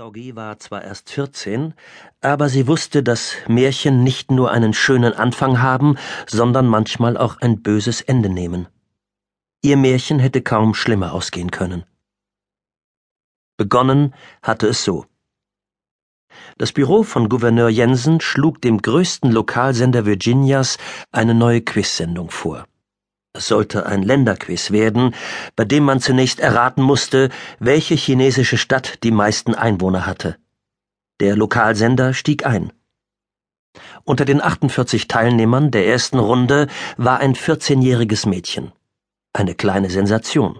Doggy war zwar erst 14, aber sie wusste, dass Märchen nicht nur einen schönen Anfang haben, sondern manchmal auch ein böses Ende nehmen. Ihr Märchen hätte kaum schlimmer ausgehen können. Begonnen hatte es so. Das Büro von Gouverneur Jensen schlug dem größten Lokalsender Virginias eine neue Quizsendung vor. Es sollte ein Länderquiz werden, bei dem man zunächst erraten musste, welche chinesische Stadt die meisten Einwohner hatte. Der Lokalsender stieg ein. Unter den 48 Teilnehmern der ersten Runde war ein 14-jähriges Mädchen. Eine kleine Sensation.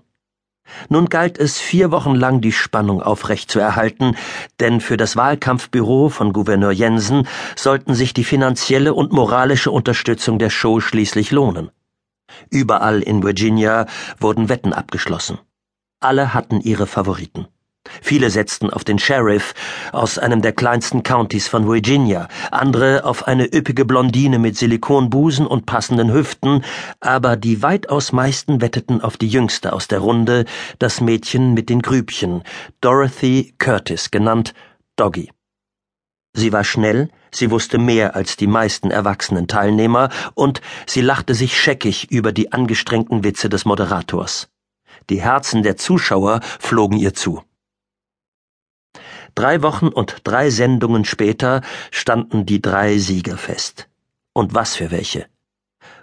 Nun galt es vier Wochen lang die Spannung aufrechtzuerhalten, denn für das Wahlkampfbüro von Gouverneur Jensen sollten sich die finanzielle und moralische Unterstützung der Show schließlich lohnen. Überall in Virginia wurden Wetten abgeschlossen. Alle hatten ihre Favoriten. Viele setzten auf den Sheriff aus einem der kleinsten Countys von Virginia, andere auf eine üppige Blondine mit Silikonbusen und passenden Hüften, aber die weitaus meisten wetteten auf die jüngste aus der Runde, das Mädchen mit den Grübchen, Dorothy Curtis genannt Doggy. Sie war schnell, sie wusste mehr als die meisten erwachsenen Teilnehmer und sie lachte sich scheckig über die angestrengten Witze des Moderators. Die Herzen der Zuschauer flogen ihr zu. Drei Wochen und drei Sendungen später standen die drei Sieger fest. Und was für welche.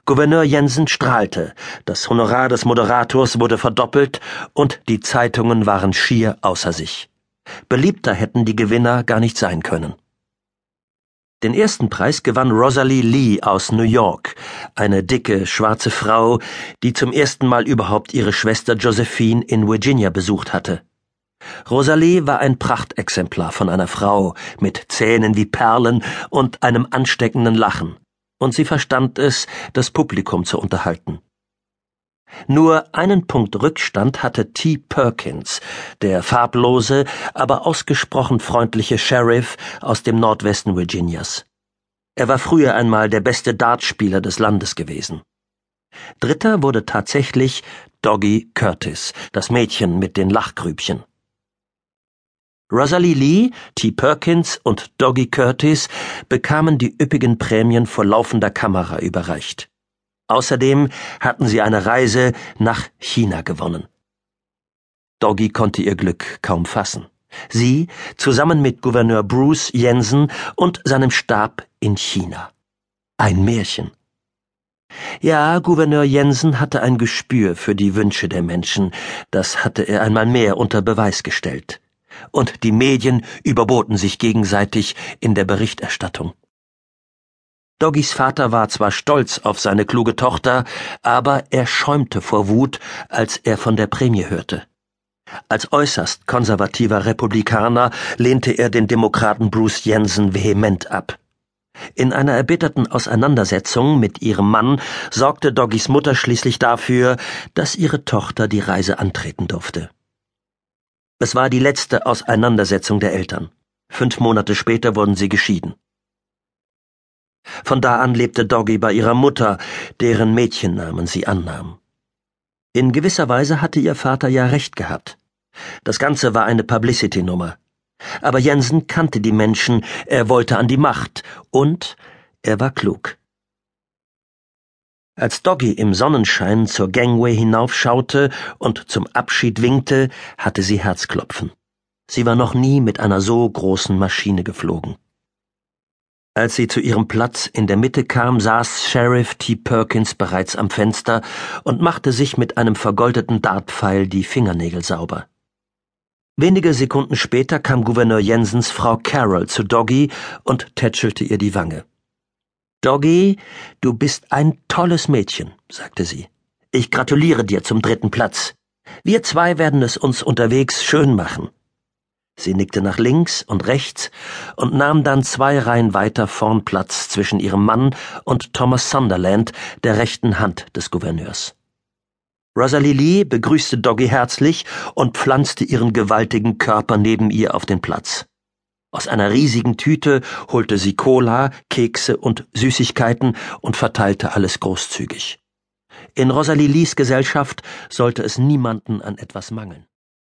Gouverneur Jensen strahlte, das Honorar des Moderators wurde verdoppelt und die Zeitungen waren schier außer sich. Beliebter hätten die Gewinner gar nicht sein können. Den ersten Preis gewann Rosalie Lee aus New York, eine dicke, schwarze Frau, die zum ersten Mal überhaupt ihre Schwester Josephine in Virginia besucht hatte. Rosalie war ein Prachtexemplar von einer Frau mit Zähnen wie Perlen und einem ansteckenden Lachen, und sie verstand es, das Publikum zu unterhalten. Nur einen Punkt Rückstand hatte T. Perkins, der farblose, aber ausgesprochen freundliche Sheriff aus dem Nordwesten Virginias. Er war früher einmal der beste Dartspieler des Landes gewesen. Dritter wurde tatsächlich Doggy Curtis, das Mädchen mit den Lachgrübchen. Rosalie Lee, T. Perkins und Doggy Curtis bekamen die üppigen Prämien vor laufender Kamera überreicht. Außerdem hatten sie eine Reise nach China gewonnen. Doggy konnte ihr Glück kaum fassen. Sie zusammen mit Gouverneur Bruce Jensen und seinem Stab in China. Ein Märchen. Ja, Gouverneur Jensen hatte ein Gespür für die Wünsche der Menschen, das hatte er einmal mehr unter Beweis gestellt. Und die Medien überboten sich gegenseitig in der Berichterstattung. Doggys Vater war zwar stolz auf seine kluge Tochter, aber er schäumte vor Wut, als er von der Prämie hörte. Als äußerst konservativer Republikaner lehnte er den Demokraten Bruce Jensen vehement ab. In einer erbitterten Auseinandersetzung mit ihrem Mann sorgte Doggys Mutter schließlich dafür, dass ihre Tochter die Reise antreten durfte. Es war die letzte Auseinandersetzung der Eltern. Fünf Monate später wurden sie geschieden. Von da an lebte Doggy bei ihrer Mutter, deren Mädchennamen sie annahm. In gewisser Weise hatte ihr Vater ja recht gehabt. Das Ganze war eine Publicity-Nummer. Aber Jensen kannte die Menschen, er wollte an die Macht und er war klug. Als Doggy im Sonnenschein zur Gangway hinaufschaute und zum Abschied winkte, hatte sie Herzklopfen. Sie war noch nie mit einer so großen Maschine geflogen. Als sie zu ihrem Platz in der Mitte kam, saß Sheriff T. Perkins bereits am Fenster und machte sich mit einem vergoldeten Dartpfeil die Fingernägel sauber. Wenige Sekunden später kam Gouverneur Jensens Frau Carroll zu Doggy und tätschelte ihr die Wange. Doggy, du bist ein tolles Mädchen, sagte sie. Ich gratuliere dir zum dritten Platz. Wir zwei werden es uns unterwegs schön machen. Sie nickte nach links und rechts und nahm dann zwei Reihen weiter vorn Platz zwischen ihrem Mann und Thomas Sunderland, der rechten Hand des Gouverneurs. Rosalie Lee begrüßte Doggy herzlich und pflanzte ihren gewaltigen Körper neben ihr auf den Platz. Aus einer riesigen Tüte holte sie Cola, Kekse und Süßigkeiten und verteilte alles großzügig. In Rosalie Lees Gesellschaft sollte es niemanden an etwas mangeln.